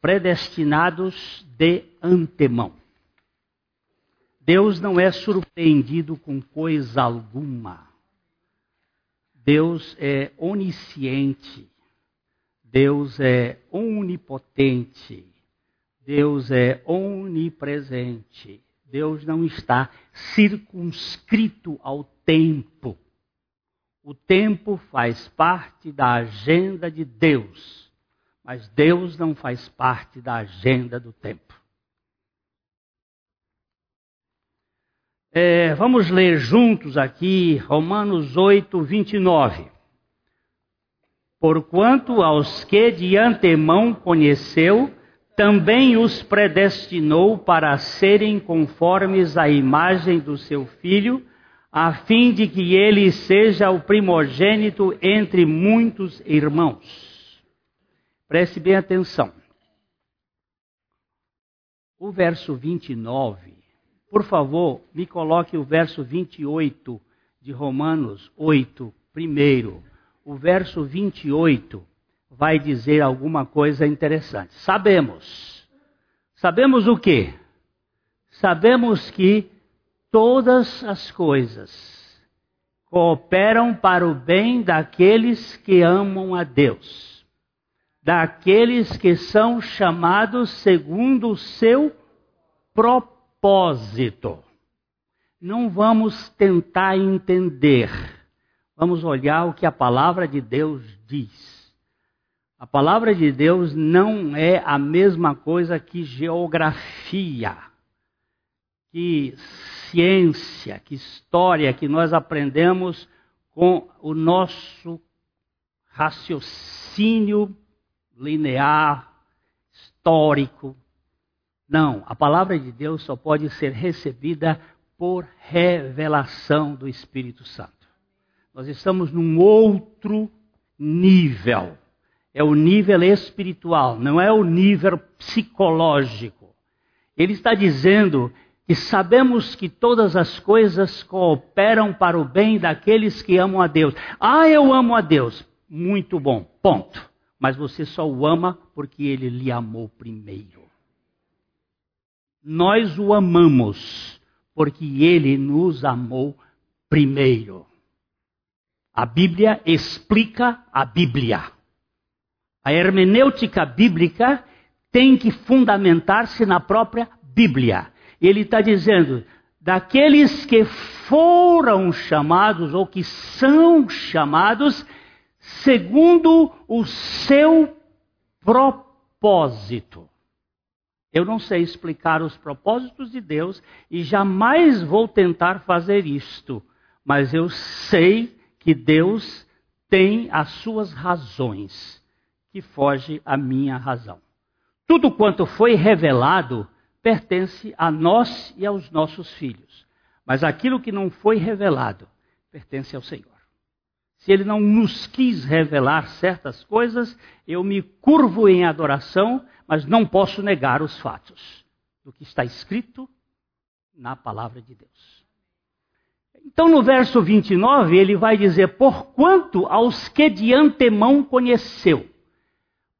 predestinados de antemão. Deus não é surpreendido com coisa alguma. Deus é onisciente. Deus é onipotente. Deus é onipresente. Deus não está circunscrito ao tempo. O tempo faz parte da agenda de Deus, mas Deus não faz parte da agenda do tempo. É, vamos ler juntos aqui Romanos 8, 29. Porquanto aos que de antemão conheceu, também os predestinou para serem conformes à imagem do seu filho, a fim de que ele seja o primogênito entre muitos irmãos. Preste bem atenção. O verso 29 por favor, me coloque o verso 28 de Romanos 8, primeiro. O verso 28 vai dizer alguma coisa interessante. Sabemos. Sabemos o quê? Sabemos que todas as coisas cooperam para o bem daqueles que amam a Deus, daqueles que são chamados segundo o seu propósito. Não vamos tentar entender. Vamos olhar o que a palavra de Deus diz. A palavra de Deus não é a mesma coisa que geografia, que ciência, que história que nós aprendemos com o nosso raciocínio linear, histórico, não, a palavra de Deus só pode ser recebida por revelação do Espírito Santo. Nós estamos num outro nível. É o nível espiritual, não é o nível psicológico. Ele está dizendo que sabemos que todas as coisas cooperam para o bem daqueles que amam a Deus. Ah, eu amo a Deus. Muito bom, ponto. Mas você só o ama porque ele lhe amou primeiro. Nós o amamos porque ele nos amou primeiro. A Bíblia explica a Bíblia. A hermenêutica bíblica tem que fundamentar-se na própria Bíblia. Ele está dizendo: daqueles que foram chamados ou que são chamados segundo o seu propósito. Eu não sei explicar os propósitos de Deus e jamais vou tentar fazer isto, mas eu sei que Deus tem as suas razões, que foge à minha razão. Tudo quanto foi revelado pertence a nós e aos nossos filhos, mas aquilo que não foi revelado pertence ao Senhor. Se ele não nos quis revelar certas coisas, eu me curvo em adoração, mas não posso negar os fatos do que está escrito na palavra de Deus. Então, no verso 29, ele vai dizer: Porquanto aos que de antemão conheceu.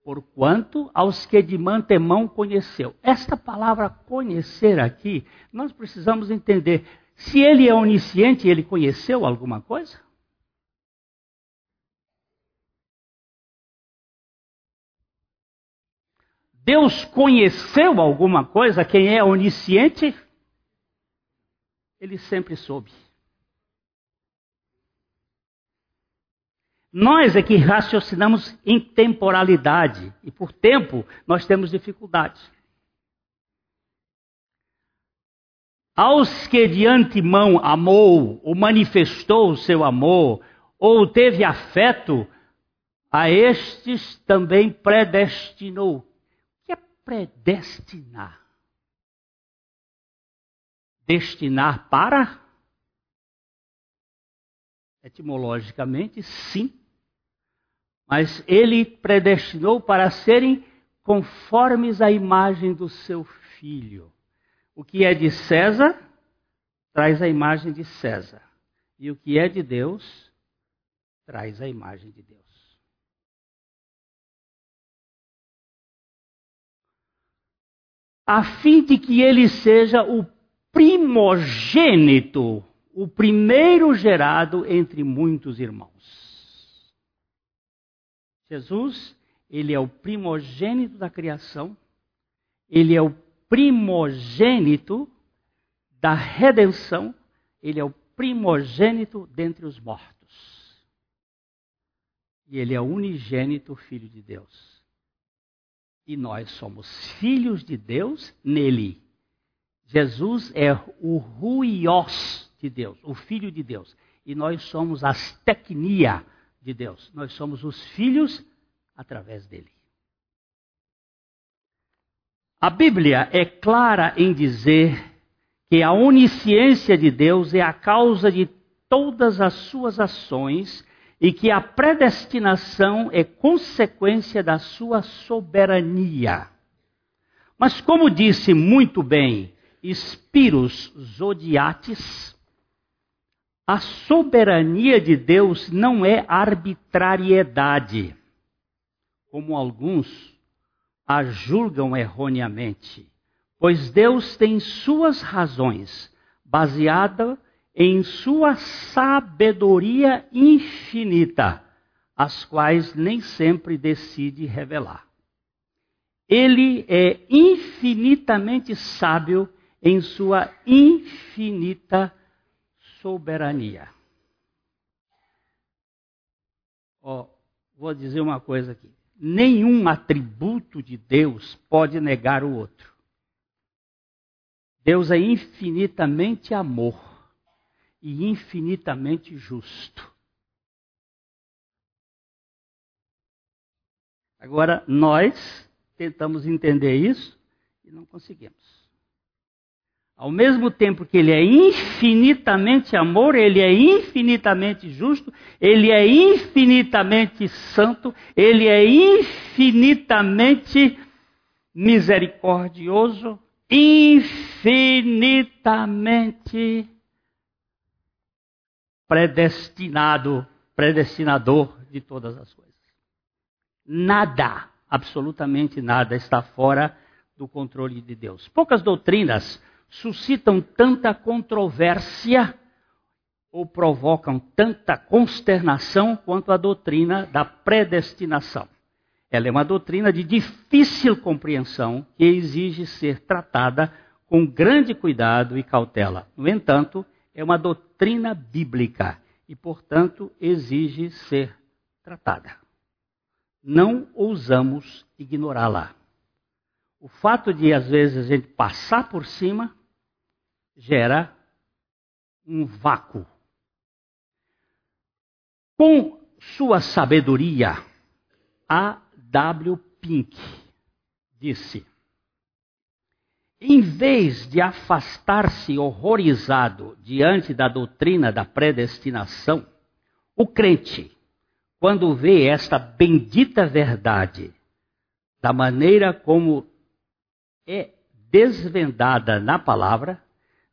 Porquanto aos que de antemão conheceu. Esta palavra conhecer aqui, nós precisamos entender. Se ele é onisciente, ele conheceu alguma coisa? Deus conheceu alguma coisa, quem é onisciente, ele sempre soube. Nós é que raciocinamos em temporalidade e por tempo nós temos dificuldade. Aos que de antemão amou ou manifestou o seu amor ou teve afeto, a estes também predestinou predestinar. Destinar para? Etimologicamente, sim. Mas ele predestinou para serem conformes à imagem do seu filho. O que é de César traz a imagem de César. E o que é de Deus traz a imagem de Deus. A fim de que ele seja o primogênito, o primeiro gerado entre muitos irmãos. Jesus, ele é o primogênito da criação, ele é o primogênito da redenção, ele é o primogênito dentre os mortos. E ele é o unigênito Filho de Deus. E nós somos filhos de Deus nele. Jesus é o ruios de Deus, o Filho de Deus. E nós somos as tecnia de Deus. Nós somos os filhos através dele. A Bíblia é clara em dizer que a onisciência de Deus é a causa de todas as suas ações e que a predestinação é consequência da sua soberania. Mas, como disse muito bem Spiros Zodiates, a soberania de Deus não é arbitrariedade, como alguns a julgam erroneamente, pois Deus tem suas razões, baseada em sua sabedoria infinita, as quais nem sempre decide revelar. Ele é infinitamente sábio em sua infinita soberania. Vou dizer uma coisa aqui. Nenhum atributo de Deus pode negar o outro. Deus é infinitamente amor e infinitamente justo. Agora, nós tentamos entender isso e não conseguimos. Ao mesmo tempo que ele é infinitamente amor, ele é infinitamente justo, ele é infinitamente santo, ele é infinitamente misericordioso, infinitamente predestinado, predestinador de todas as coisas. Nada, absolutamente nada está fora do controle de Deus. Poucas doutrinas suscitam tanta controvérsia ou provocam tanta consternação quanto a doutrina da predestinação. Ela é uma doutrina de difícil compreensão que exige ser tratada com grande cuidado e cautela. No entanto, é uma doutrina bíblica e, portanto, exige ser tratada. Não ousamos ignorá-la. O fato de, às vezes, a gente passar por cima gera um vácuo. Com sua sabedoria, A. W. Pink disse: em vez de afastar-se horrorizado diante da doutrina da predestinação, o crente, quando vê esta bendita verdade, da maneira como é desvendada na palavra,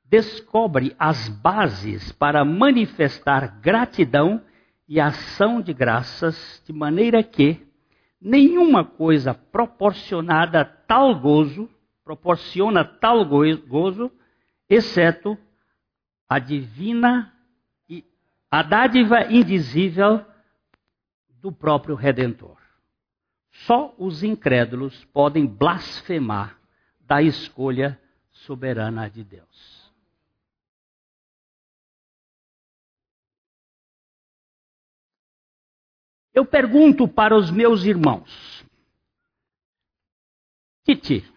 descobre as bases para manifestar gratidão e ação de graças, de maneira que nenhuma coisa proporcionada a tal gozo, proporciona tal gozo, exceto a divina e a dádiva indizível do próprio Redentor. Só os incrédulos podem blasfemar da escolha soberana de Deus. Eu pergunto para os meus irmãos: Titi,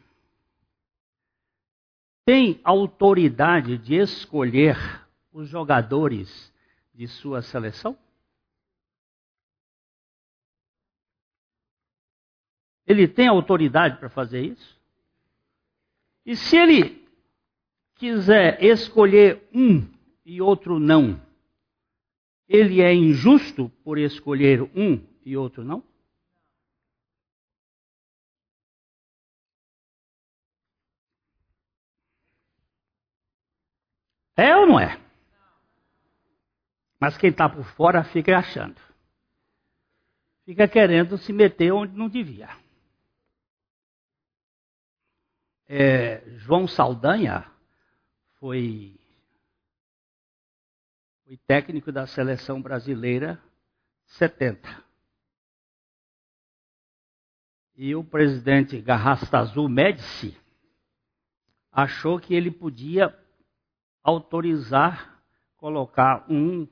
tem autoridade de escolher os jogadores de sua seleção? Ele tem autoridade para fazer isso? E se ele quiser escolher um e outro não, ele é injusto por escolher um e outro não? É ou não é? Mas quem está por fora fica achando. Fica querendo se meter onde não devia. é, João Saldanha foi, foi técnico da seleção brasileira 70. E o presidente Garrastazu Médici achou que ele podia autorizar colocar um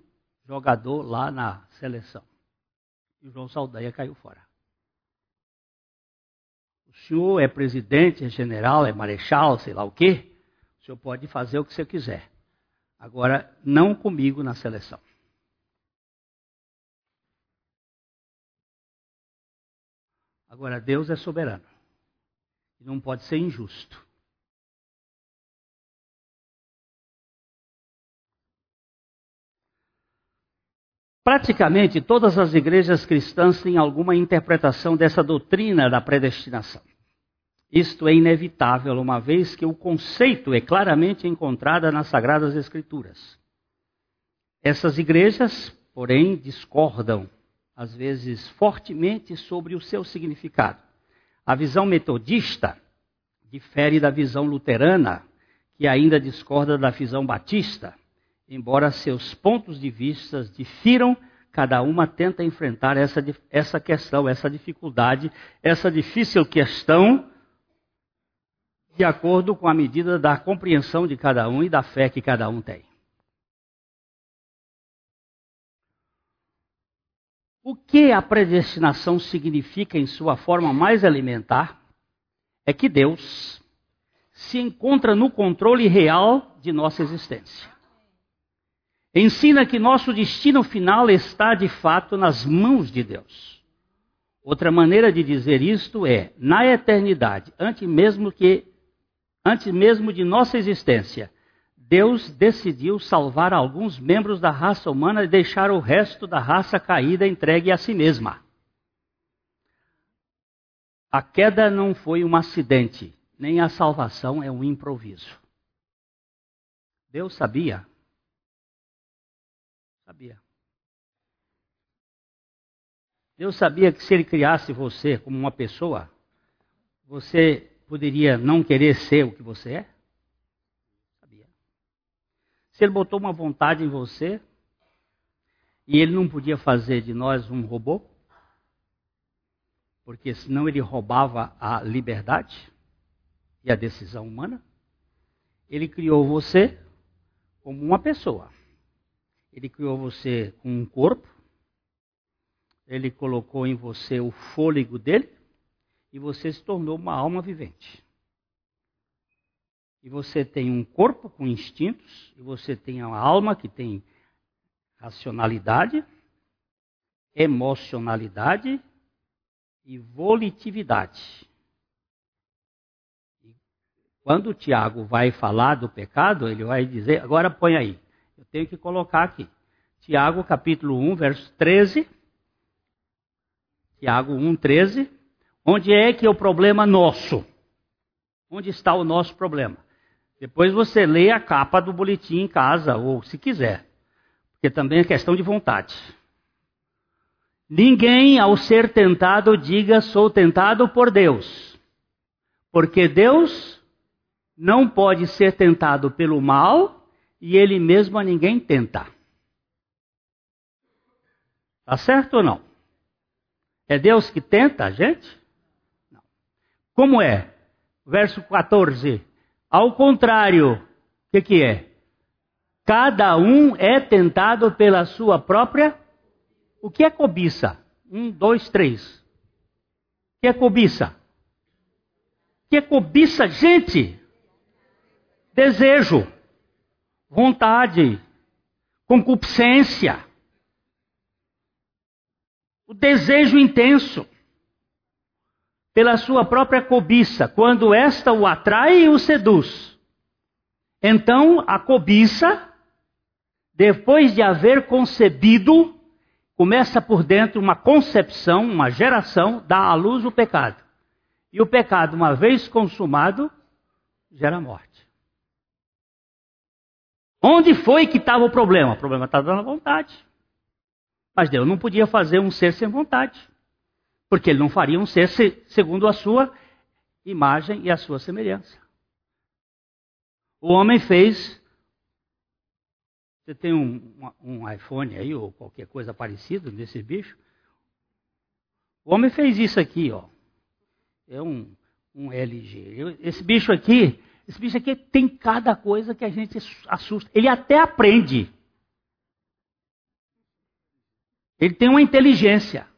jogador lá na seleção. E o João Saldanha caiu fora. O senhor é presidente, é general, é marechal, sei lá o quê. O senhor pode fazer o que você quiser. Agora, não comigo na seleção. Agora, Deus é soberano. E não pode ser injusto. Praticamente todas as igrejas cristãs têm alguma interpretação dessa doutrina da predestinação. Isto é inevitável, uma vez que o conceito é claramente encontrado nas Sagradas Escrituras. Essas igrejas, porém, discordam, às vezes fortemente, sobre o seu significado. A visão metodista difere da visão luterana, que ainda discorda da visão batista embora seus pontos de vista difiram, cada uma tenta enfrentar essa, essa questão, essa dificuldade, essa difícil questão, de acordo com a medida da compreensão de cada um e da fé que cada um tem. O que a predestinação significa em sua forma mais elementar é que Deus se encontra no controle real de nossa existência. Ensina que nosso destino final está de fato nas mãos de Deus. Outra maneira de dizer isto é, na eternidade, antes mesmo que antes mesmo de nossa existência, Deus decidiu salvar alguns membros da raça humana e deixar o resto da raça caída entregue a si mesma. A queda não foi um acidente, nem a salvação é um improviso. Deus sabia Sabia. Deus sabia que se ele criasse você como uma pessoa, você poderia não querer ser o que você é? Sabia. Se ele botou uma vontade em você e ele não podia fazer de nós um robô, porque senão ele roubava a liberdade e a decisão humana, ele criou você como uma pessoa. Ele criou você com um corpo, ele colocou em você o fôlego dele e você se tornou uma alma vivente. E você tem um corpo com instintos, e você tem uma alma que tem racionalidade, emocionalidade e volitividade. E quando o Tiago vai falar do pecado, ele vai dizer, agora põe aí, tenho que colocar aqui. Tiago capítulo 1, verso 13. Tiago 1, 13. Onde é que é o problema nosso? Onde está o nosso problema? Depois você lê a capa do boletim em casa, ou se quiser. Porque também é questão de vontade. Ninguém, ao ser tentado, diga sou tentado por Deus. Porque Deus não pode ser tentado pelo mal e ele mesmo a ninguém tenta. Tá certo ou não? É Deus que tenta a gente? Não. Como é? Verso 14. Ao contrário, o que, que é? Cada um é tentado pela sua própria. O que é cobiça? Um, dois, três. O que é cobiça? O que é cobiça, gente? Desejo vontade, concupiscência, o desejo intenso pela sua própria cobiça, quando esta o atrai e o seduz. Então a cobiça, depois de haver concebido, começa por dentro uma concepção, uma geração, dá à luz o pecado. E o pecado, uma vez consumado, gera morte. Onde foi que estava o problema? O problema estava na vontade. Mas Deus não podia fazer um ser sem vontade. Porque ele não faria um ser segundo a sua imagem e a sua semelhança. O homem fez. Você tem um, um iPhone aí, ou qualquer coisa parecida desse bicho? O homem fez isso aqui, ó. É um, um LG. Esse bicho aqui, esse bicho aqui tem cada coisa que a gente assusta. Ele até aprende. Ele tem uma inteligência.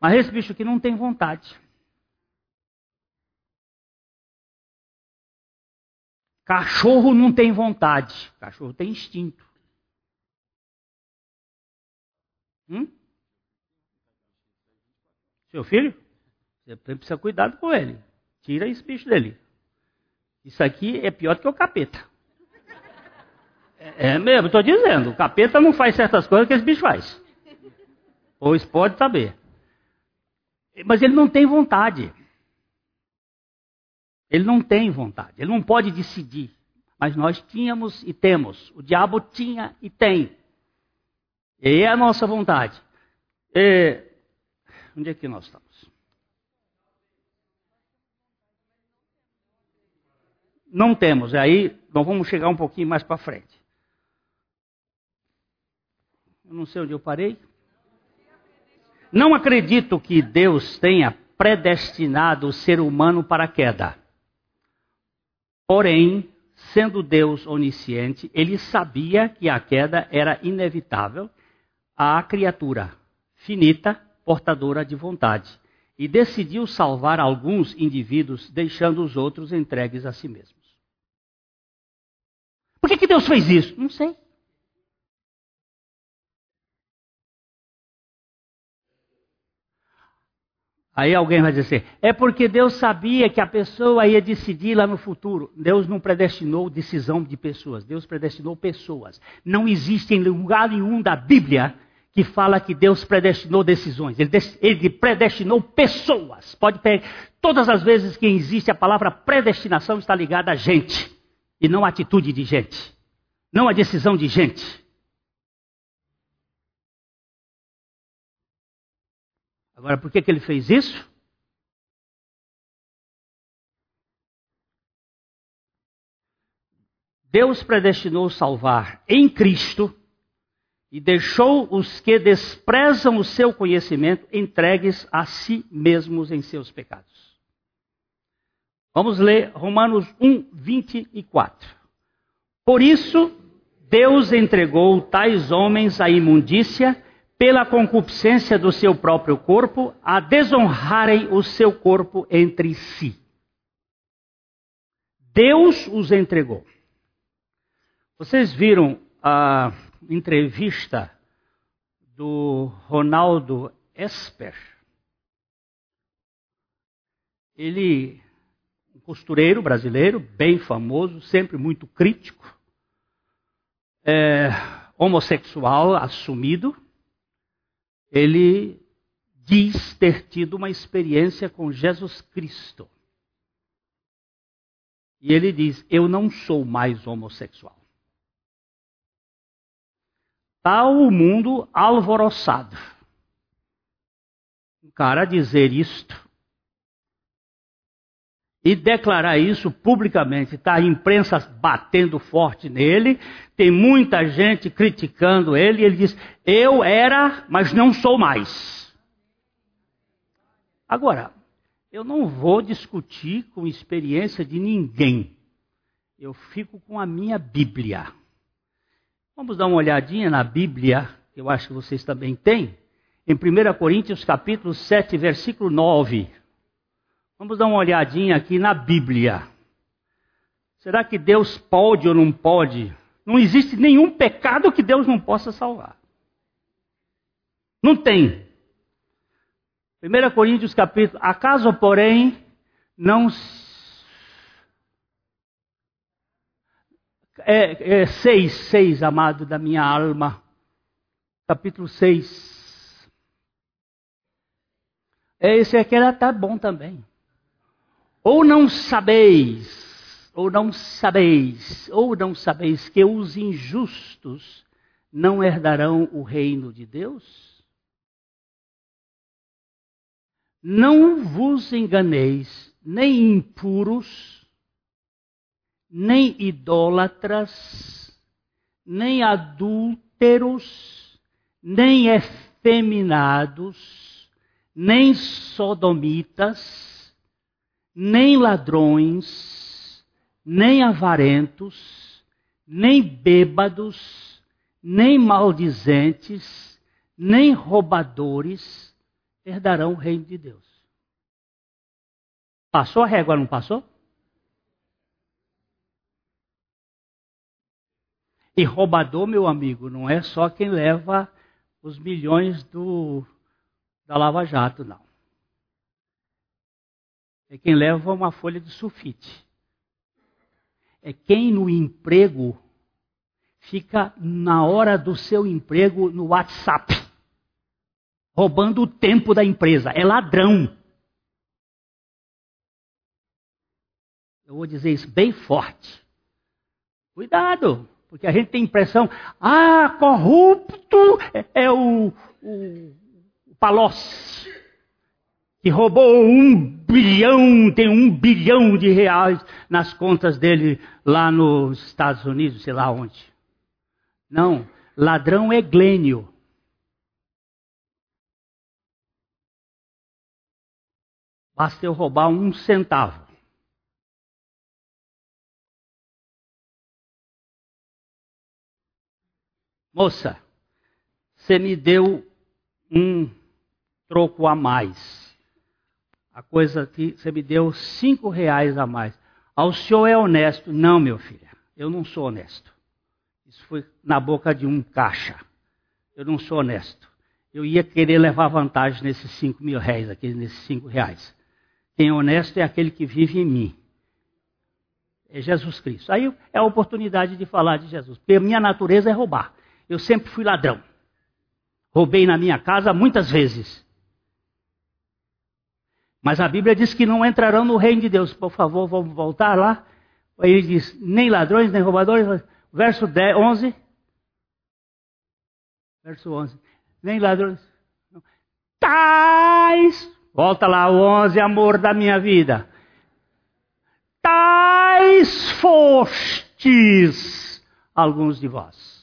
Mas esse bicho aqui não tem vontade. Cachorro não tem vontade. Cachorro tem instinto. Hum? Seu filho? Você precisa cuidar com ele. Tira esse bicho dele. Isso aqui é pior do que o capeta. É, é mesmo, estou dizendo. O capeta não faz certas coisas que esse bicho faz. Pois pode saber. Mas ele não tem vontade. Ele não tem vontade. Ele não pode decidir. Mas nós tínhamos e temos. O diabo tinha e tem. E é a nossa vontade. E... Onde é que nós estamos? Não temos. Aí nós vamos chegar um pouquinho mais para frente. Eu não sei onde eu parei. Não acredito que Deus tenha predestinado o ser humano para a queda. Porém, sendo Deus onisciente, ele sabia que a queda era inevitável à criatura finita, portadora de vontade, e decidiu salvar alguns indivíduos, deixando os outros entregues a si mesmos. Por que, que Deus fez isso? Não sei. Aí alguém vai dizer assim, é porque Deus sabia que a pessoa ia decidir lá no futuro. Deus não predestinou decisão de pessoas, Deus predestinou pessoas. Não existe em lugar nenhum da Bíblia que fala que Deus predestinou decisões. Ele, ele predestinou pessoas. Pode ter todas as vezes que existe a palavra predestinação está ligada a gente e não a atitude de gente, não a decisão de gente. Agora, por que, que ele fez isso? Deus predestinou salvar em Cristo e deixou os que desprezam o seu conhecimento entregues a si mesmos em seus pecados. Vamos ler Romanos 1, 24. Por isso, Deus entregou tais homens à imundícia pela concupiscência do seu próprio corpo, a desonrarem o seu corpo entre si. Deus os entregou. Vocês viram a entrevista do Ronaldo Esper? Ele, costureiro brasileiro, bem famoso, sempre muito crítico, é, homossexual assumido ele diz ter tido uma experiência com Jesus Cristo. E ele diz: Eu não sou mais homossexual. Está o mundo alvoroçado. Um cara dizer isto e declarar isso publicamente. Está a imprensa batendo forte nele, tem muita gente criticando ele, e ele diz: Eu era, mas não sou mais. Agora, eu não vou discutir com experiência de ninguém. Eu fico com a minha Bíblia. Vamos dar uma olhadinha na Bíblia, que eu acho que vocês também têm. Em 1 Coríntios capítulo 7, versículo 9. Vamos dar uma olhadinha aqui na Bíblia. Será que Deus pode ou não pode? Não existe nenhum pecado que Deus não possa salvar. Não tem. 1 Coríntios capítulo, acaso porém não é, é 6, 6, amado da minha alma, capítulo 6. É, esse aqui era tá bom também. Ou não sabeis, ou não sabeis, ou não sabeis que os injustos não herdarão o reino de Deus? Não vos enganeis, nem impuros, nem idólatras, nem adúlteros, nem efeminados, nem sodomitas, nem ladrões, nem avarentos, nem bêbados, nem maldizentes, nem roubadores herdarão o reino de Deus. Passou a régua, não passou? E roubador, meu amigo, não é só quem leva os milhões do, da Lava Jato, não. É quem leva uma folha de sulfite. É quem no emprego fica na hora do seu emprego no WhatsApp, roubando o tempo da empresa. É ladrão. Eu vou dizer isso bem forte. Cuidado. Porque a gente tem impressão, ah, corrupto é o, o, o Palocci, que roubou um bilhão, tem um bilhão de reais nas contas dele lá nos Estados Unidos, sei lá onde. Não, ladrão é Glênio. Basta eu roubar um centavo. Moça, você me deu um troco a mais. A coisa que você me deu cinco reais a mais. Ao senhor é honesto? Não, meu filho, eu não sou honesto. Isso foi na boca de um caixa. Eu não sou honesto. Eu ia querer levar vantagem nesses cinco mil reais aqui, nesses cinco reais. Quem é honesto é aquele que vive em mim. É Jesus Cristo. Aí é a oportunidade de falar de Jesus. Porque a minha natureza é roubar. Eu sempre fui ladrão. Roubei na minha casa muitas vezes. Mas a Bíblia diz que não entrarão no reino de Deus. Por favor, vamos voltar lá. Ele diz: nem ladrões, nem roubadores. Verso 10, 11. Verso 11. Nem ladrões. Tais. Volta lá, o 11, amor da minha vida. Tais fostes alguns de vós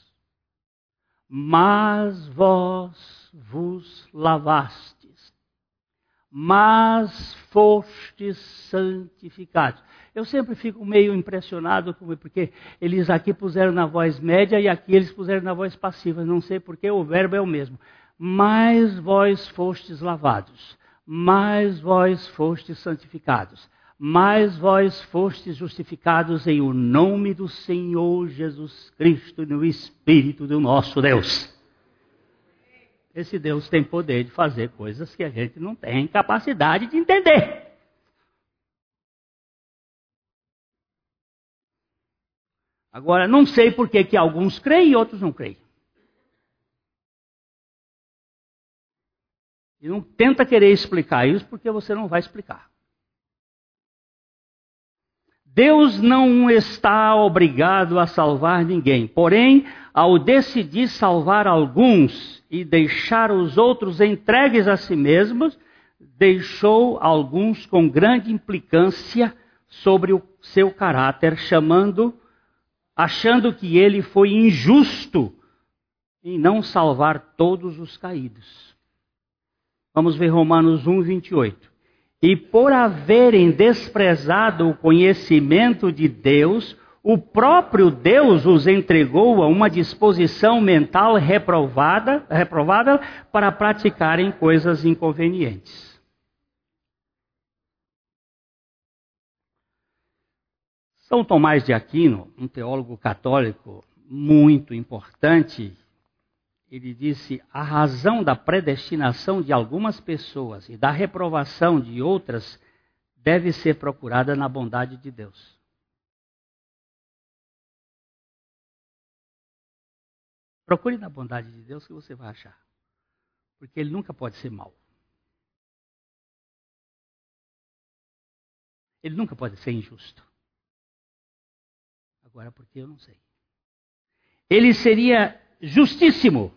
mas vós vos lavastes, mas fostes santificados. Eu sempre fico meio impressionado porque eles aqui puseram na voz média e aqui eles puseram na voz passiva. Não sei porque o verbo é o mesmo. Mas vós fostes lavados, mas vós fostes santificados mas vós fostes justificados em o nome do Senhor Jesus Cristo e no Espírito do nosso Deus. Esse Deus tem poder de fazer coisas que a gente não tem capacidade de entender. Agora, não sei por que, que alguns creem e outros não creem. E não tenta querer explicar isso porque você não vai explicar. Deus não está obrigado a salvar ninguém. Porém, ao decidir salvar alguns e deixar os outros entregues a si mesmos, deixou alguns com grande implicância sobre o seu caráter, chamando, achando que ele foi injusto em não salvar todos os caídos. Vamos ver Romanos 1, 28 e por haverem desprezado o conhecimento de Deus, o próprio Deus os entregou a uma disposição mental reprovada, reprovada para praticarem coisas inconvenientes. São Tomás de Aquino, um teólogo católico muito importante, ele disse: a razão da predestinação de algumas pessoas e da reprovação de outras deve ser procurada na bondade de Deus. Procure na bondade de Deus que você vai achar. Porque ele nunca pode ser mau. Ele nunca pode ser injusto. Agora, porque eu não sei. Ele seria justíssimo.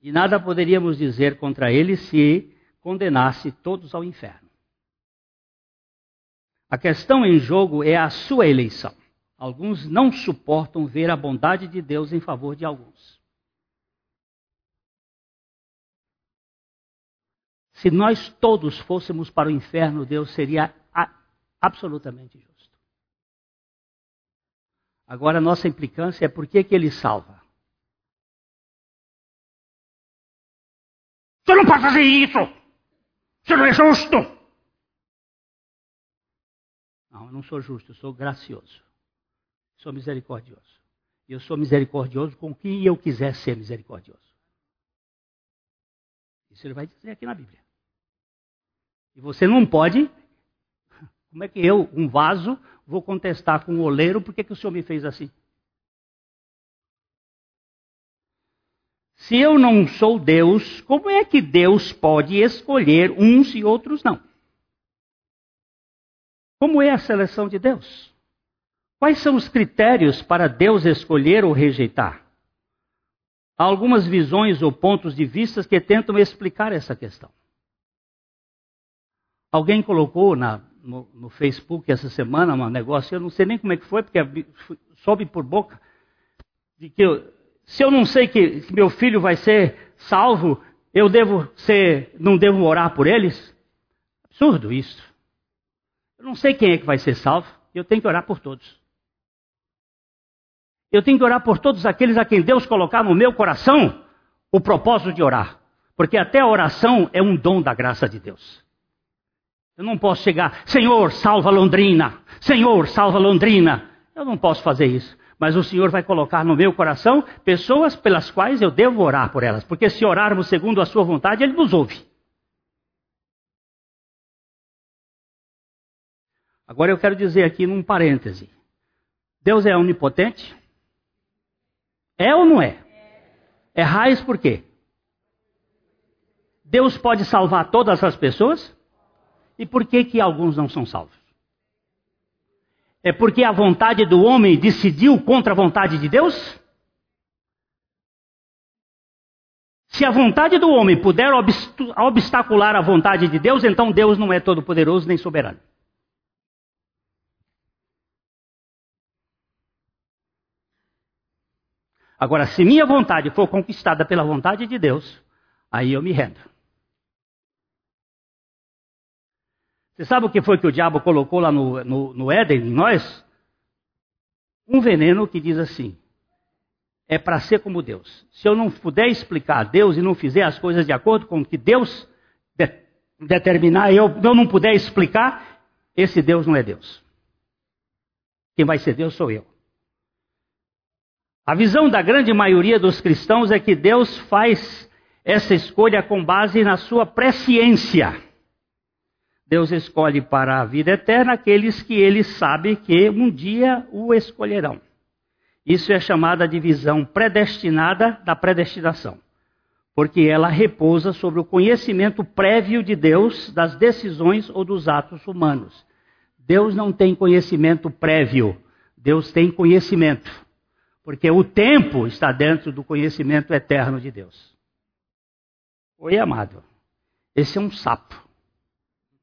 E nada poderíamos dizer contra ele se condenasse todos ao inferno. A questão em jogo é a sua eleição. Alguns não suportam ver a bondade de Deus em favor de alguns. Se nós todos fôssemos para o inferno, Deus seria absolutamente justo. Agora, nossa implicância é por que, que ele salva? Você não pode fazer isso! Você não é justo! Não, eu não sou justo, eu sou gracioso. Sou misericordioso. E eu sou misericordioso com quem eu quiser ser misericordioso. Isso ele vai dizer aqui na Bíblia. E você não pode. Como é que eu, um vaso, vou contestar com o um oleiro por que o senhor me fez assim? Se eu não sou Deus, como é que Deus pode escolher uns e outros não? Como é a seleção de Deus? Quais são os critérios para Deus escolher ou rejeitar? Há algumas visões ou pontos de vista que tentam explicar essa questão. Alguém colocou na, no, no, Facebook essa semana um negócio, eu não sei nem como é que foi, porque soube por boca, de que se eu não sei que, meu filho vai ser salvo, eu devo ser, não devo orar por eles? Absurdo isso. Eu não sei quem é que vai ser salvo, eu tenho que orar por todos. Eu tenho que orar por todos aqueles a quem Deus colocar no meu coração o propósito de orar. Porque até a oração é um dom da graça de Deus. Eu não posso chegar, Senhor, salva Londrina, Senhor, salva Londrina. Eu não posso fazer isso. Mas o Senhor vai colocar no meu coração pessoas pelas quais eu devo orar por elas. Porque se orarmos segundo a Sua vontade, Ele nos ouve. Agora eu quero dizer aqui num parêntese: Deus é onipotente? É ou não é? É raiz por quê? Deus pode salvar todas as pessoas? E por que, que alguns não são salvos? É porque a vontade do homem decidiu contra a vontade de Deus? Se a vontade do homem puder obstacular a vontade de Deus, então Deus não é todo-poderoso nem soberano. Agora, se minha vontade for conquistada pela vontade de Deus, aí eu me rendo. Você sabe o que foi que o diabo colocou lá no, no, no Éden, em nós? Um veneno que diz assim: é para ser como Deus. Se eu não puder explicar a Deus e não fizer as coisas de acordo com o que Deus de, determinar, eu, eu não puder explicar, esse Deus não é Deus. Quem vai ser Deus sou eu. A visão da grande maioria dos cristãos é que Deus faz essa escolha com base na sua presciência. Deus escolhe para a vida eterna aqueles que ele sabe que um dia o escolherão. Isso é chamada de visão predestinada da predestinação, porque ela repousa sobre o conhecimento prévio de Deus das decisões ou dos atos humanos. Deus não tem conhecimento prévio, Deus tem conhecimento. Porque o tempo está dentro do conhecimento eterno de Deus. Oi, amado. Esse é um sapo.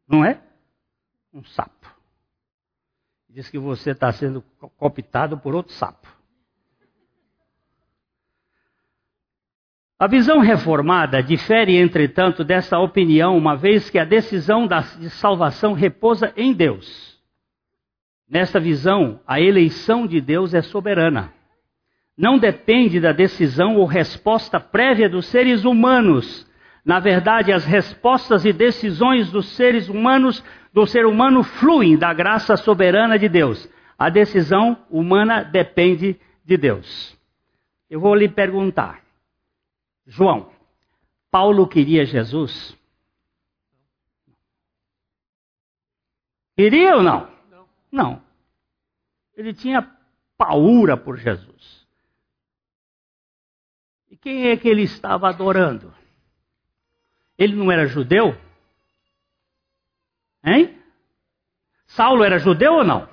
Não é? Um sapo. Diz que você está sendo cooptado por outro sapo. A visão reformada difere, entretanto, dessa opinião, uma vez que a decisão de salvação repousa em Deus. Nesta visão, a eleição de Deus é soberana não depende da decisão ou resposta prévia dos seres humanos. Na verdade, as respostas e decisões dos seres humanos, do ser humano, fluem da graça soberana de Deus. A decisão humana depende de Deus. Eu vou lhe perguntar, João, Paulo queria Jesus? Queria ou não? Não. Ele tinha paura por Jesus. E quem é que ele estava adorando? Ele não era judeu? Hein? Saulo era judeu ou não?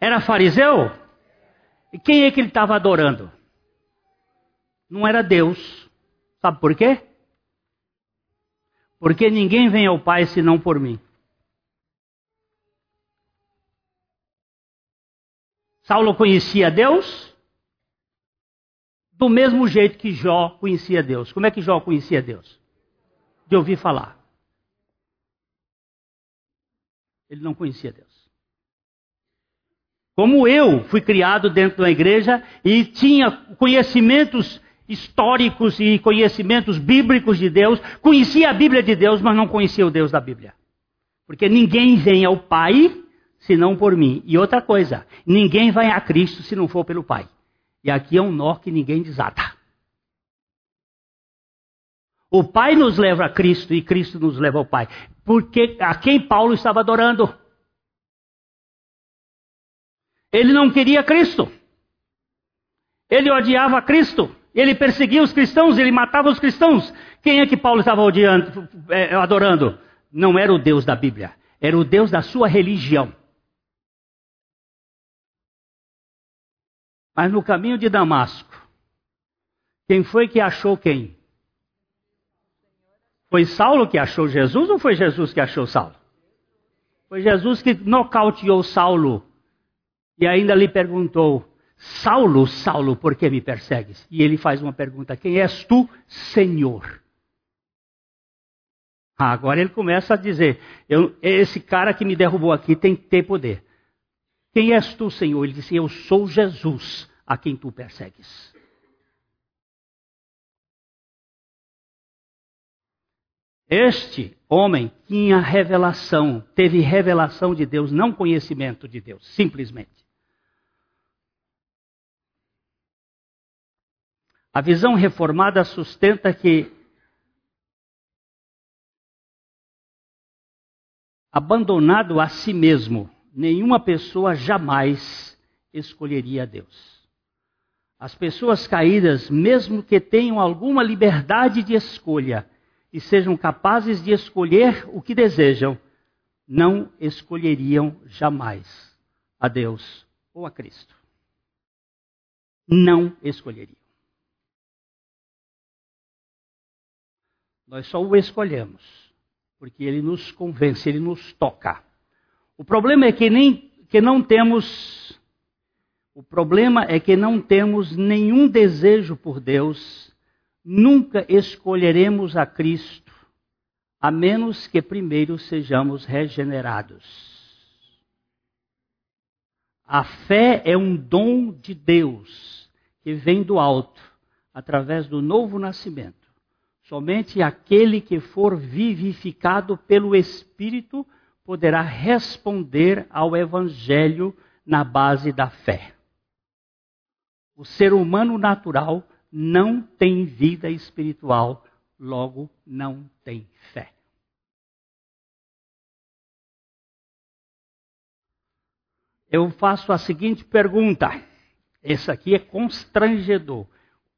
Era fariseu? E quem é que ele estava adorando? Não era Deus. Sabe por quê? Porque ninguém vem ao Pai senão por mim. Saulo conhecia Deus do mesmo jeito que Jó conhecia Deus. Como é que Jó conhecia Deus? De ouvir falar. Ele não conhecia Deus. Como eu fui criado dentro da igreja e tinha conhecimentos históricos e conhecimentos bíblicos de Deus, conhecia a Bíblia de Deus, mas não conhecia o Deus da Bíblia. Porque ninguém vem ao Pai senão por mim. E outra coisa, ninguém vai a Cristo se não for pelo Pai. E aqui é um nó que ninguém desata. O Pai nos leva a Cristo e Cristo nos leva ao Pai. Porque a quem Paulo estava adorando? Ele não queria Cristo. Ele odiava Cristo. Ele perseguia os cristãos, ele matava os cristãos. Quem é que Paulo estava odiando, é, adorando? Não era o Deus da Bíblia, era o Deus da sua religião. Mas no caminho de Damasco, quem foi que achou quem? Foi Saulo que achou Jesus ou foi Jesus que achou Saulo? Foi Jesus que nocauteou Saulo e ainda lhe perguntou: Saulo, Saulo, por que me persegues? E ele faz uma pergunta: Quem és tu, Senhor? Ah, agora ele começa a dizer: Esse cara que me derrubou aqui tem que ter poder. Quem és tu, Senhor? Ele disse: Eu sou Jesus a quem tu persegues. Este homem tinha revelação, teve revelação de Deus, não conhecimento de Deus, simplesmente. A visão reformada sustenta que abandonado a si mesmo, nenhuma pessoa jamais escolheria Deus. As pessoas caídas, mesmo que tenham alguma liberdade de escolha e sejam capazes de escolher o que desejam, não escolheriam jamais a Deus ou a Cristo. Não escolheriam. Nós só o escolhemos, porque ele nos convence, ele nos toca. O problema é que, nem, que não temos. O problema é que não temos nenhum desejo por Deus, nunca escolheremos a Cristo, a menos que primeiro sejamos regenerados. A fé é um dom de Deus que vem do alto, através do novo nascimento. Somente aquele que for vivificado pelo Espírito poderá responder ao Evangelho na base da fé. O ser humano natural não tem vida espiritual, logo não tem fé. Eu faço a seguinte pergunta. Esse aqui é constrangedor.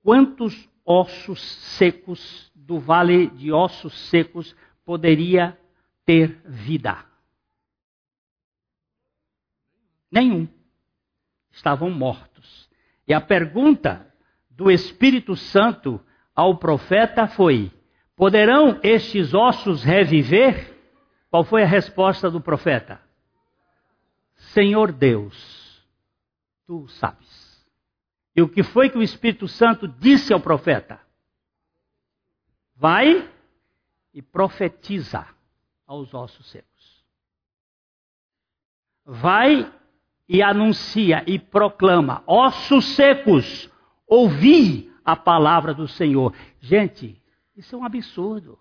Quantos ossos secos do vale de ossos secos poderia ter vida? Nenhum. Estavam mortos. E a pergunta do Espírito Santo ao profeta foi: Poderão estes ossos reviver? Qual foi a resposta do profeta? Senhor Deus, tu sabes. E o que foi que o Espírito Santo disse ao profeta? Vai e profetiza aos ossos secos. Vai e anuncia e proclama: ossos secos, ouvi a palavra do Senhor. Gente, isso é um absurdo.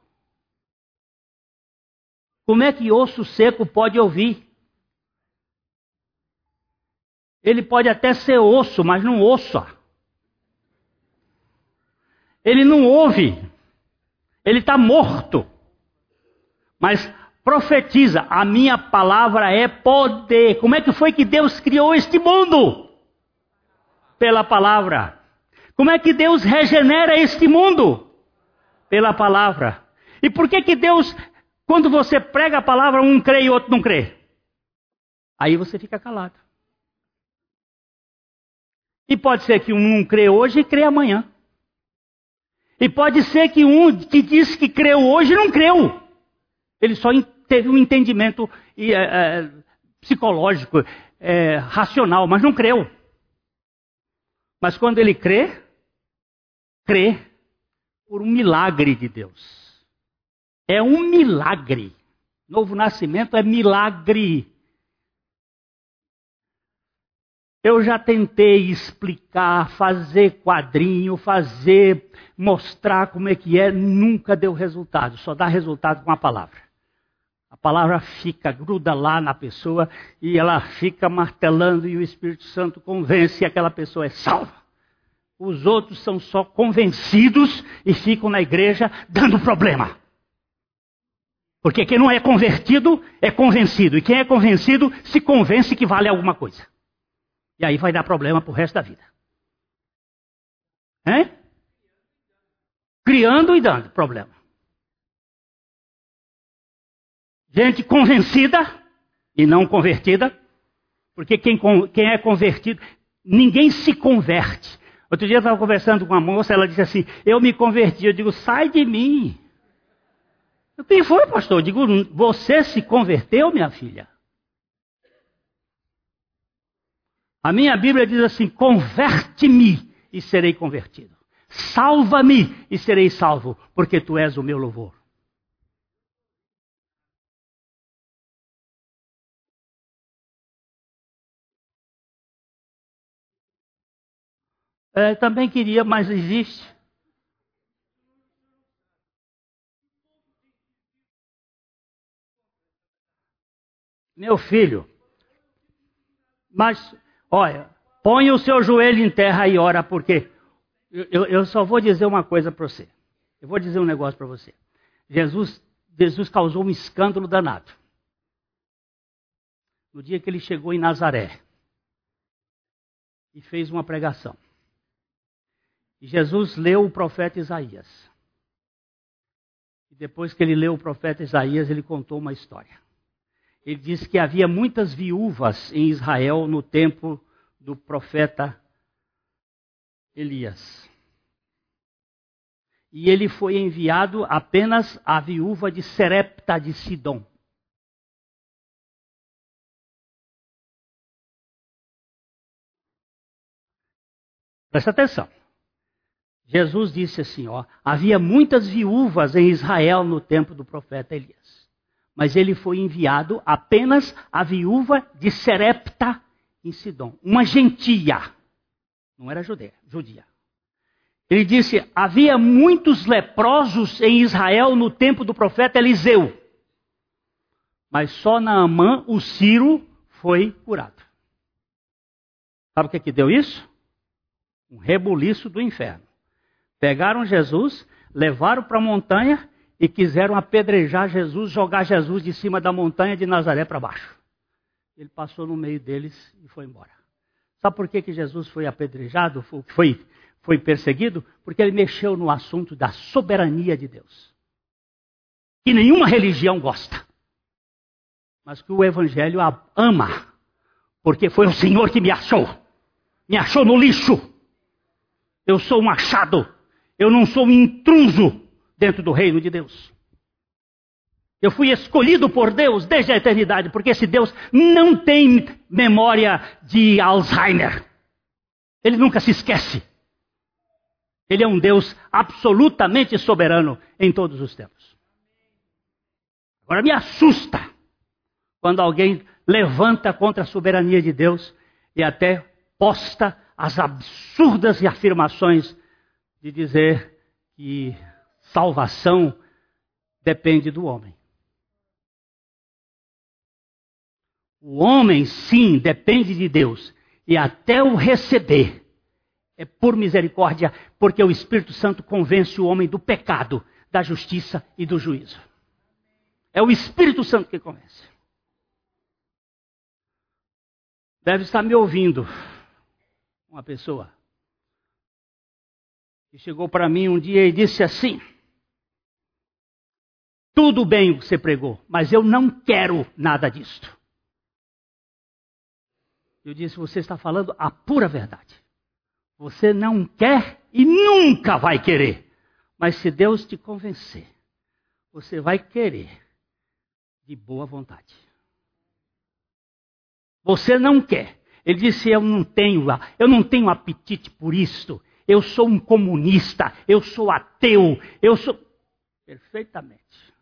Como é que osso seco pode ouvir? Ele pode até ser osso, mas não ouça. Ele não ouve. Ele está morto. Mas profetiza: a minha palavra é poder. Como é que foi que Deus criou este mundo? Pela palavra. Como é que Deus regenera este mundo? Pela palavra. E por que que Deus, quando você prega a palavra, um crê e outro não crê? Aí você fica calado. E pode ser que um crê hoje e crê amanhã. E pode ser que um que disse que creu hoje não creu. Ele só teve um entendimento é, é, psicológico, é, racional, mas não creu. Mas quando ele crê, crê por um milagre de Deus. É um milagre. Novo nascimento é milagre. Eu já tentei explicar, fazer quadrinho, fazer, mostrar como é que é, nunca deu resultado. Só dá resultado com a palavra. A palavra fica, gruda lá na pessoa e ela fica martelando e o Espírito Santo convence e aquela pessoa é salva. Os outros são só convencidos e ficam na igreja dando problema. Porque quem não é convertido é convencido. E quem é convencido se convence que vale alguma coisa. E aí vai dar problema para o resto da vida. Hein? Criando e dando problema. Gente convencida e não convertida. Porque quem, quem é convertido, ninguém se converte. Outro dia eu estava conversando com uma moça, ela disse assim: Eu me converti. Eu digo, sai de mim. O que foi, pastor? Eu digo, você se converteu, minha filha? A minha Bíblia diz assim: converte-me e serei convertido. Salva-me e serei salvo, porque tu és o meu louvor. É, também queria, mas existe. Meu filho, mas Olha, põe o seu joelho em terra e ora, porque eu, eu só vou dizer uma coisa para você. Eu vou dizer um negócio para você. Jesus, Jesus causou um escândalo danado. No dia que ele chegou em Nazaré e fez uma pregação. E Jesus leu o profeta Isaías. E depois que ele leu o profeta Isaías, ele contou uma história ele diz que havia muitas viúvas em Israel no tempo do profeta Elias. E ele foi enviado apenas à viúva de Serepta de Sidom. Presta atenção. Jesus disse assim: ó, havia muitas viúvas em Israel no tempo do profeta Elias mas ele foi enviado apenas à viúva de Serepta em Sidom, uma gentia, não era judia, judia. Ele disse: havia muitos leprosos em Israel no tempo do profeta Eliseu, mas só Naamã, o Ciro, foi curado. Sabe o que, que deu isso? Um rebuliço do inferno. Pegaram Jesus, levaram para a montanha e quiseram apedrejar Jesus, jogar Jesus de cima da montanha de Nazaré para baixo. Ele passou no meio deles e foi embora. Sabe por que, que Jesus foi apedrejado, foi, foi perseguido? Porque ele mexeu no assunto da soberania de Deus. Que nenhuma religião gosta. Mas que o Evangelho ama. Porque foi o Senhor que me achou. Me achou no lixo. Eu sou um achado. Eu não sou um intruso dentro do reino de Deus. Eu fui escolhido por Deus desde a eternidade, porque esse Deus não tem memória de Alzheimer. Ele nunca se esquece. Ele é um Deus absolutamente soberano em todos os tempos. Agora me assusta quando alguém levanta contra a soberania de Deus e até posta as absurdas afirmações de dizer que salvação depende do homem. O homem, sim, depende de Deus. E até o receber é por misericórdia, porque o Espírito Santo convence o homem do pecado, da justiça e do juízo. É o Espírito Santo que convence. Deve estar me ouvindo uma pessoa que chegou para mim um dia e disse assim: tudo bem o que você pregou, mas eu não quero nada disto. Eu disse: Você está falando a pura verdade. Você não quer e nunca vai querer. Mas se Deus te convencer, você vai querer de boa vontade. Você não quer. Ele disse: Eu não tenho, eu não tenho apetite por isto. Eu sou um comunista, eu sou ateu, eu sou. Perfeitamente.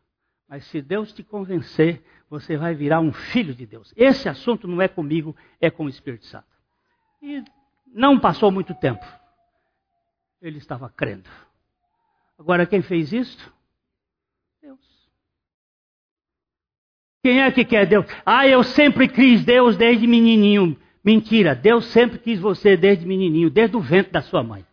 Mas se Deus te convencer, você vai virar um filho de Deus. Esse assunto não é comigo, é com o Espírito Santo. E não passou muito tempo. Ele estava crendo. Agora, quem fez isso? Deus. Quem é que quer Deus? Ah, eu sempre quis Deus desde menininho. Mentira, Deus sempre quis você desde menininho, desde o ventre da sua mãe.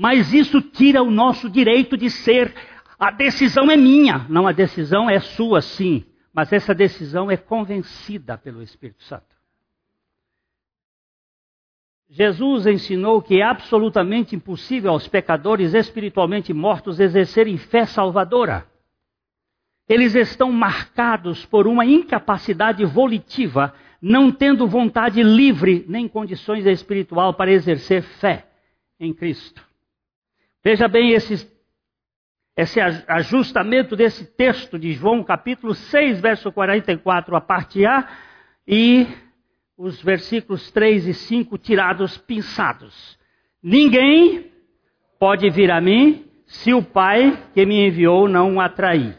Mas isso tira o nosso direito de ser. A decisão é minha. Não, a decisão é sua, sim. Mas essa decisão é convencida pelo Espírito Santo. Jesus ensinou que é absolutamente impossível aos pecadores espiritualmente mortos exercerem fé salvadora. Eles estão marcados por uma incapacidade volitiva, não tendo vontade livre nem condições espiritual para exercer fé em Cristo. Veja bem esse, esse ajustamento desse texto de João, capítulo 6, verso 44, a parte A, e os versículos 3 e 5 tirados, pinçados. Ninguém pode vir a mim se o Pai que me enviou não o atrair.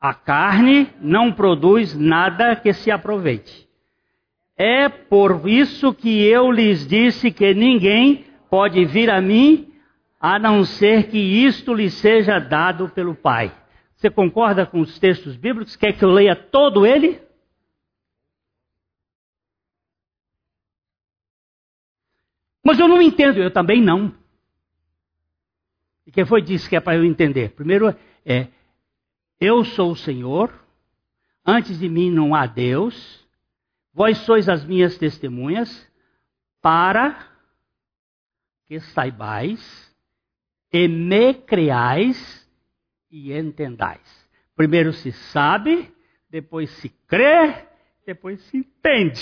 A carne não produz nada que se aproveite. É por isso que eu lhes disse que ninguém pode vir a mim a não ser que isto lhe seja dado pelo Pai. Você concorda com os textos bíblicos? Quer que eu leia todo ele? Mas eu não entendo, eu também não. E quem foi disse que é para eu entender? Primeiro é, eu sou o Senhor, antes de mim não há Deus, vós sois as minhas testemunhas, para que saibais e me creais e entendais. Primeiro se sabe, depois se crê, depois se entende.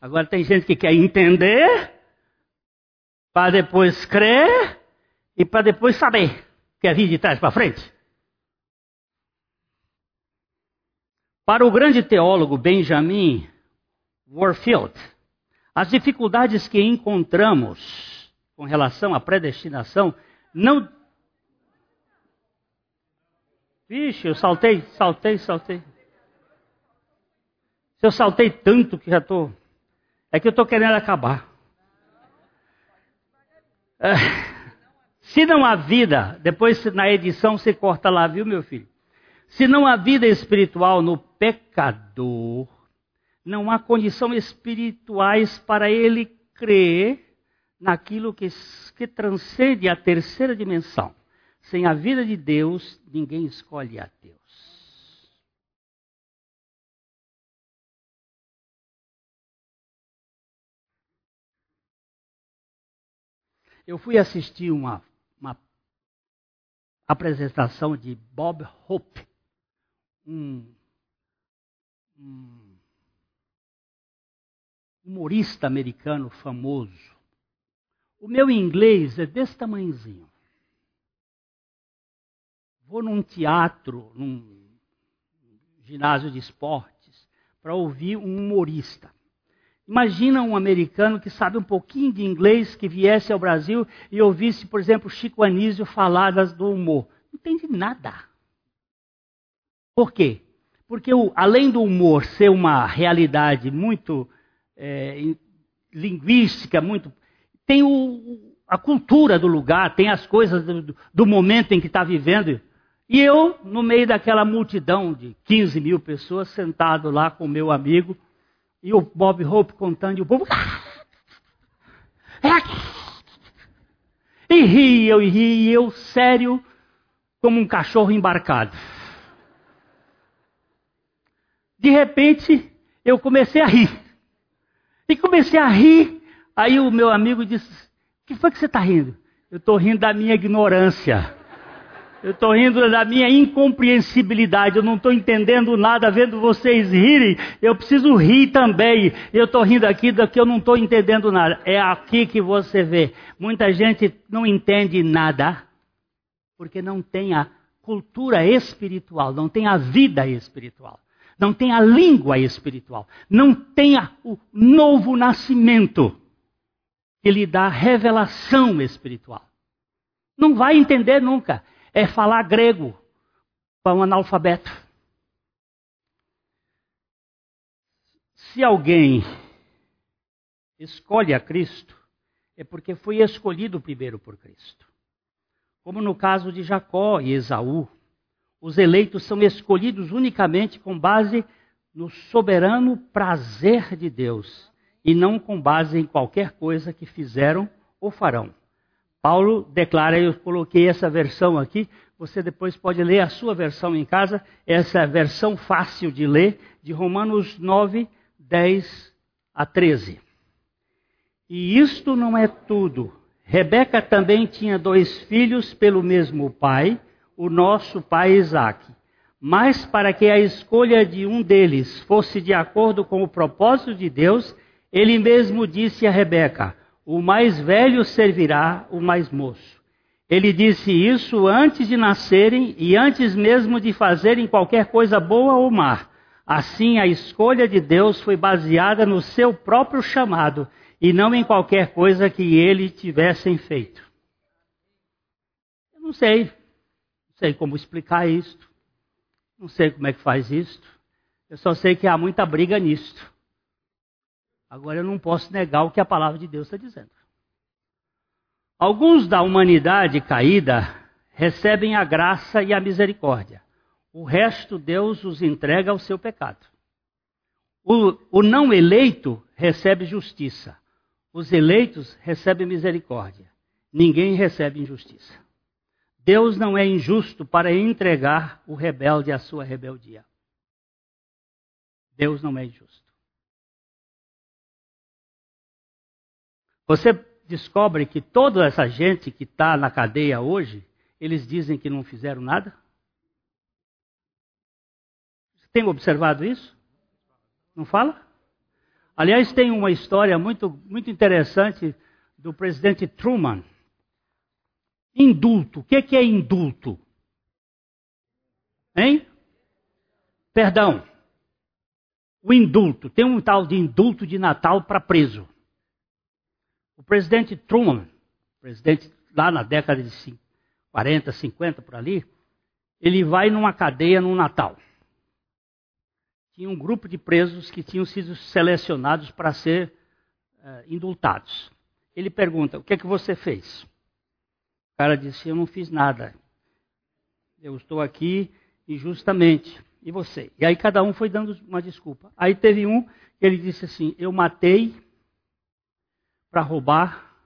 Agora tem gente que quer entender, para depois crer e para depois saber. Quer vir de trás para frente? Para o grande teólogo Benjamin Warfield, as dificuldades que encontramos com relação à predestinação, não. Vixe, eu saltei, saltei, saltei. Se eu saltei tanto que já estou. Tô... É que eu estou querendo acabar. É... Se não há vida, depois na edição você corta lá, viu, meu filho? Se não há vida espiritual no pecador, não há condição espirituais para ele crer naquilo que, que transcende a terceira dimensão. Sem a vida de Deus, ninguém escolhe a Deus. Eu fui assistir uma, uma apresentação de Bob Hope, um, um humorista americano famoso. O meu inglês é desse tamanhozinho. Vou num teatro, num ginásio de esportes, para ouvir um humorista. Imagina um americano que sabe um pouquinho de inglês, que viesse ao Brasil e ouvisse, por exemplo, Chico Anísio falar do humor. Não entende nada. Por quê? Porque o, além do humor ser uma realidade muito é, linguística, muito tem o, a cultura do lugar, tem as coisas do, do momento em que está vivendo. E eu, no meio daquela multidão de 15 mil pessoas, sentado lá com o meu amigo, e o Bob Hope contando, e o povo. E ri, eu ri, eu sério, como um cachorro embarcado. De repente, eu comecei a rir. E comecei a rir Aí o meu amigo disse: O que foi que você está rindo? Eu estou rindo da minha ignorância. Eu estou rindo da minha incompreensibilidade. Eu não estou entendendo nada vendo vocês rirem. Eu preciso rir também. Eu estou rindo aqui do que eu não estou entendendo nada. É aqui que você vê. Muita gente não entende nada porque não tem a cultura espiritual, não tem a vida espiritual, não tem a língua espiritual, não tem o novo nascimento que lhe dá revelação espiritual. Não vai entender nunca. É falar grego para um analfabeto. Se alguém escolhe a Cristo, é porque foi escolhido primeiro por Cristo. Como no caso de Jacó e Esaú, os eleitos são escolhidos unicamente com base no soberano prazer de Deus e não com base em qualquer coisa que fizeram ou farão. Paulo declara, eu coloquei essa versão aqui, você depois pode ler a sua versão em casa, essa versão fácil de ler, de Romanos 9, 10 a 13. E isto não é tudo. Rebeca também tinha dois filhos pelo mesmo pai, o nosso pai Isaque. Mas para que a escolha de um deles fosse de acordo com o propósito de Deus, ele mesmo disse a Rebeca: O mais velho servirá o mais moço. Ele disse isso antes de nascerem e antes mesmo de fazerem qualquer coisa boa ou má. Assim, a escolha de Deus foi baseada no seu próprio chamado e não em qualquer coisa que ele tivessem feito. Eu não sei, não sei como explicar isto, não sei como é que faz isto, eu só sei que há muita briga nisto. Agora eu não posso negar o que a palavra de Deus está dizendo. Alguns da humanidade caída recebem a graça e a misericórdia. O resto Deus os entrega ao seu pecado. O, o não eleito recebe justiça. Os eleitos recebem misericórdia. Ninguém recebe injustiça. Deus não é injusto para entregar o rebelde à sua rebeldia. Deus não é injusto. Você descobre que toda essa gente que está na cadeia hoje, eles dizem que não fizeram nada? Você tem observado isso? Não fala? Aliás, tem uma história muito, muito interessante do presidente Truman. Indulto. O que é indulto? Hein? Perdão. O indulto. Tem um tal de indulto de Natal para preso. O presidente Truman, presidente lá na década de 40, 50 por ali, ele vai numa cadeia no Natal tinha um grupo de presos que tinham sido selecionados para ser uh, indultados. Ele pergunta: O que é que você fez? O cara disse: Eu não fiz nada. Eu estou aqui injustamente. E você? E aí cada um foi dando uma desculpa. Aí teve um que ele disse assim: Eu matei para roubar,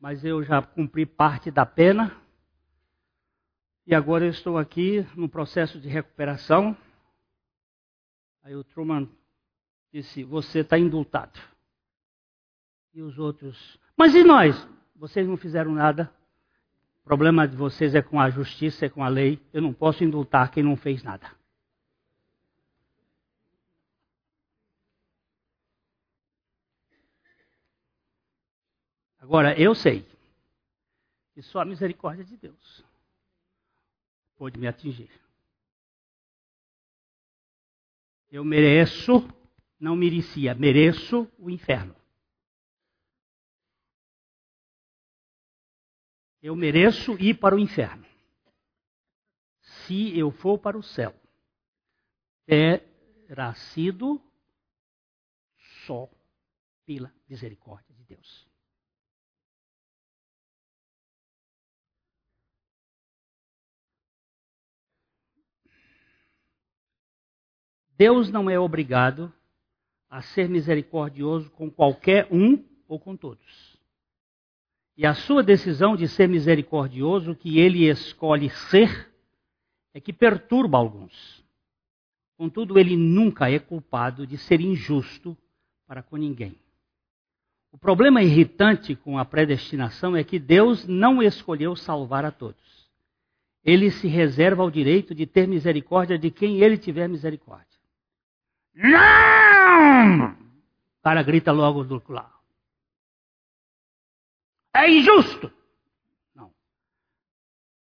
mas eu já cumpri parte da pena. E agora eu estou aqui no processo de recuperação Aí o Truman disse: Você está indultado. E os outros: Mas e nós? Vocês não fizeram nada. O problema de vocês é com a justiça, é com a lei. Eu não posso indultar quem não fez nada. Agora, eu sei que só a misericórdia de Deus pode me atingir. Eu mereço, não merecia, mereço o inferno. Eu mereço ir para o inferno. Se eu for para o céu, terá sido só pela misericórdia de Deus. Deus não é obrigado a ser misericordioso com qualquer um ou com todos. E a sua decisão de ser misericordioso, que ele escolhe ser, é que perturba alguns. Contudo, ele nunca é culpado de ser injusto para com ninguém. O problema irritante com a predestinação é que Deus não escolheu salvar a todos. Ele se reserva o direito de ter misericórdia de quem ele tiver misericórdia. Não! O cara grita logo do outro lado. É injusto! Não.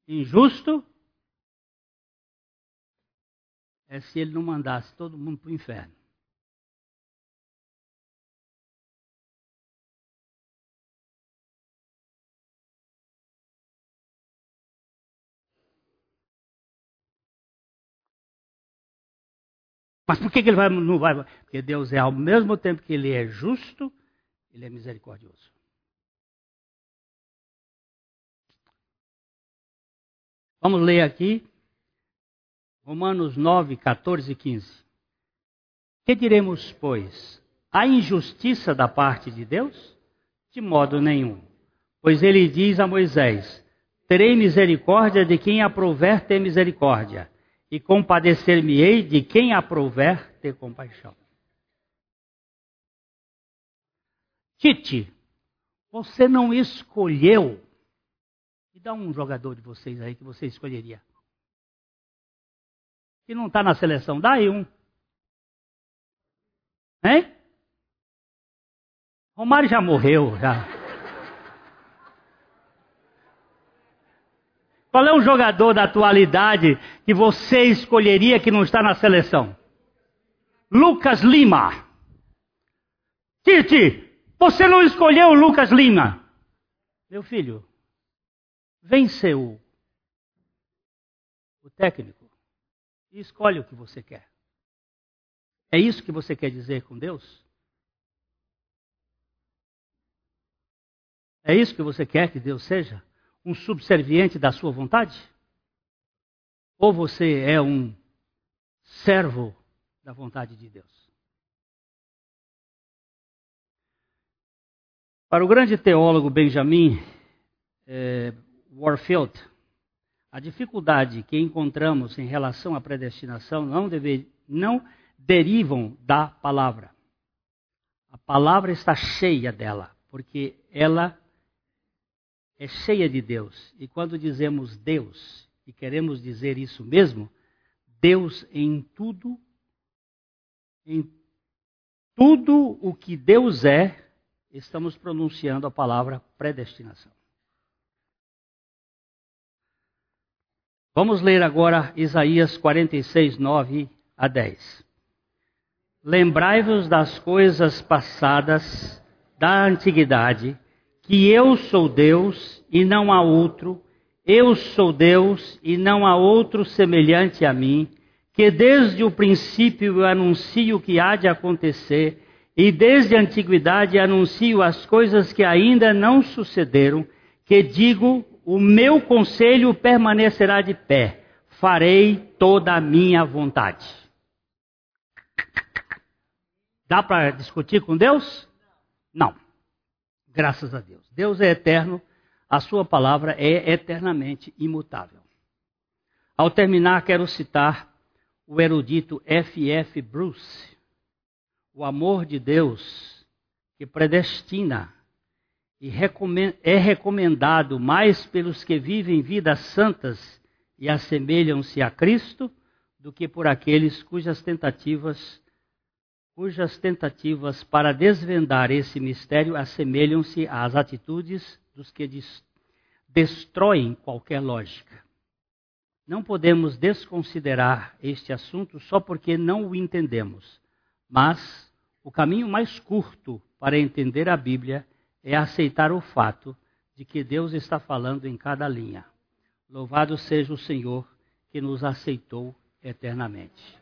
Injusto é se ele não mandasse todo mundo para o inferno. Mas por que, ele vai, não vai? Porque Deus é, ao mesmo tempo que ele é justo, ele é misericordioso. Vamos ler aqui Romanos 9, 14 e 15. Que diremos, pois? A injustiça da parte de Deus? De modo nenhum. Pois ele diz a Moisés: Terei misericórdia de quem aprouver ter misericórdia, e compadecer-me-ei de quem aprouver ter compaixão. Tite, você não escolheu. E dá um jogador de vocês aí que você escolheria que não está na seleção? Dá aí um. Hein? Romário já morreu, já. Qual é um jogador da atualidade que você escolheria que não está na seleção? Lucas Lima. Tite, você não escolheu o Lucas Lima. Meu filho, venceu o técnico e escolhe o que você quer. É isso que você quer dizer com Deus? É isso que você quer que Deus seja? Um subserviente da sua vontade? Ou você é um servo da vontade de Deus? Para o grande teólogo Benjamin eh, Warfield, a dificuldade que encontramos em relação à predestinação não, deve, não derivam da palavra. A palavra está cheia dela, porque ela é cheia de Deus. E quando dizemos Deus, e queremos dizer isso mesmo, Deus em tudo, em tudo o que Deus é, estamos pronunciando a palavra predestinação. Vamos ler agora Isaías 46, 9 a 10. Lembrai-vos das coisas passadas da antiguidade, que eu sou Deus e não há outro, eu sou Deus e não há outro semelhante a mim, que desde o princípio eu anuncio o que há de acontecer, e desde a antiguidade anuncio as coisas que ainda não sucederam, que digo o meu conselho permanecerá de pé, farei toda a minha vontade. Dá para discutir com Deus? Não. Graças a Deus. Deus é eterno, a sua palavra é eternamente imutável. Ao terminar, quero citar o erudito F. F. Bruce. O amor de Deus que predestina e é recomendado mais pelos que vivem vidas santas e assemelham-se a Cristo do que por aqueles cujas tentativas cujas tentativas para desvendar esse mistério assemelham-se às atitudes dos que destroem qualquer lógica. Não podemos desconsiderar este assunto só porque não o entendemos, mas o caminho mais curto para entender a Bíblia é aceitar o fato de que Deus está falando em cada linha. Louvado seja o Senhor que nos aceitou eternamente.